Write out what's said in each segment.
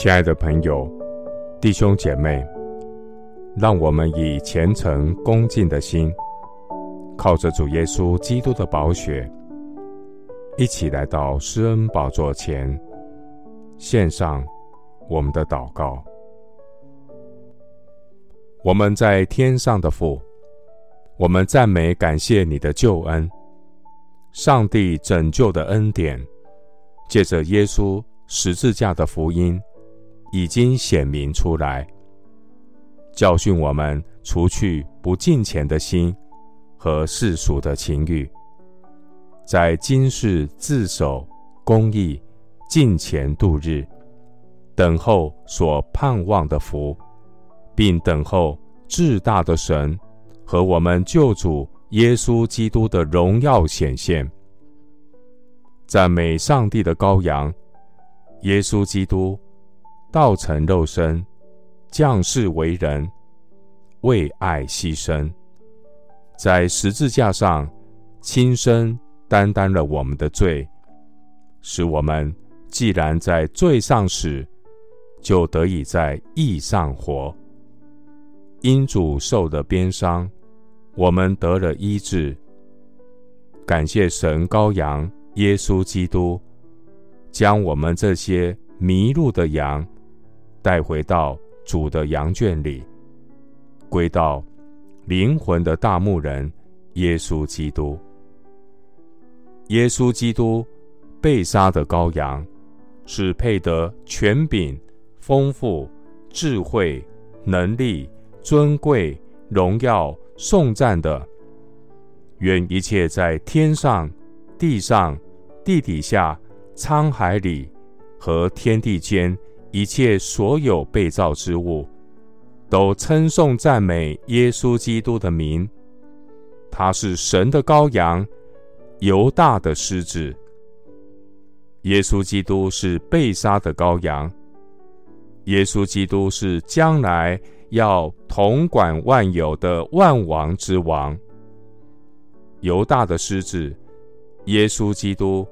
亲爱的朋友、弟兄姐妹，让我们以虔诚恭敬的心，靠着主耶稣基督的宝血，一起来到施恩宝座前，献上我们的祷告。我们在天上的父，我们赞美感谢你的救恩，上帝拯救的恩典，借着耶稣十字架的福音。已经显明出来，教训我们除去不敬虔的心和世俗的情欲，在今世自守公义、敬虔度日，等候所盼望的福，并等候至大的神和我们救主耶稣基督的荣耀显现。赞美上帝的羔羊，耶稣基督。道成肉身，降世为人，为爱牺牲，在十字架上亲身担当了我们的罪，使我们既然在罪上死，就得以在义上活。因主受的鞭伤，我们得了医治。感谢神羔羊耶稣基督，将我们这些迷路的羊。带回到主的羊圈里，归到灵魂的大牧人耶稣基督。耶稣基督被杀的羔羊，是配得权柄、丰富、智慧、能力、尊贵、荣耀、颂赞的。愿一切在天上、地上、地底下、沧海里和天地间。一切所有被造之物，都称颂赞美耶稣基督的名。他是神的羔羊，犹大的狮子。耶稣基督是被杀的羔羊。耶稣基督是将来要统管万有的万王之王。犹大的狮子，耶稣基督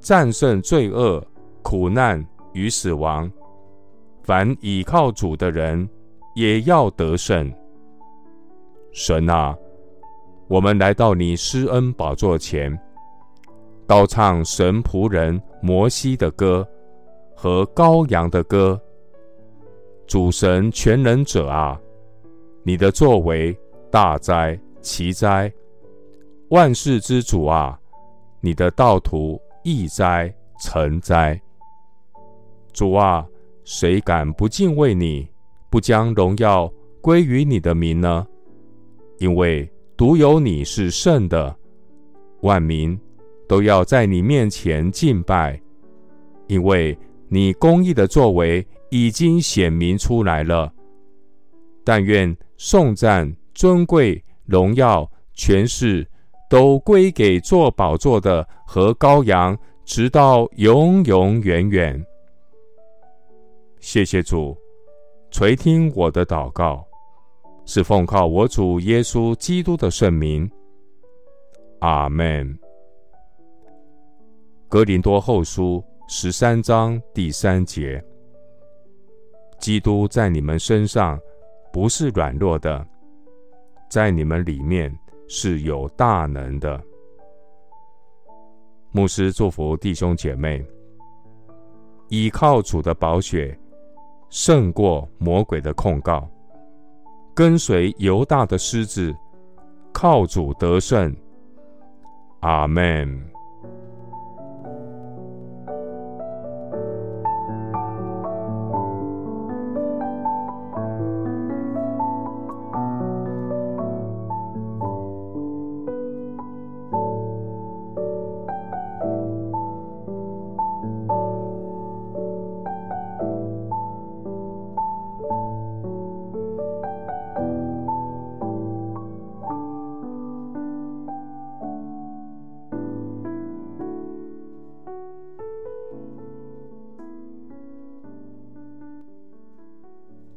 战胜罪恶、苦难与死亡。凡倚靠主的人，也要得胜。神啊，我们来到你施恩宝座前，高唱神仆人摩西的歌和羔羊的歌。主神全能者啊，你的作为大哉奇哉！万事之主啊，你的道途义哉诚哉！主啊。谁敢不敬畏你，不将荣耀归于你的名呢？因为独有你是圣的，万民都要在你面前敬拜。因为你公义的作为已经显明出来了。但愿颂赞、尊贵、荣耀、权势都归给坐宝座的和羔羊，直到永永远远。谢谢主，垂听我的祷告，是奉靠我主耶稣基督的圣名。阿门。格林多后书十三章第三节：基督在你们身上不是软弱的，在你们里面是有大能的。牧师祝福弟兄姐妹，倚靠主的宝血。胜过魔鬼的控告，跟随犹大的狮子，靠主得胜。阿门。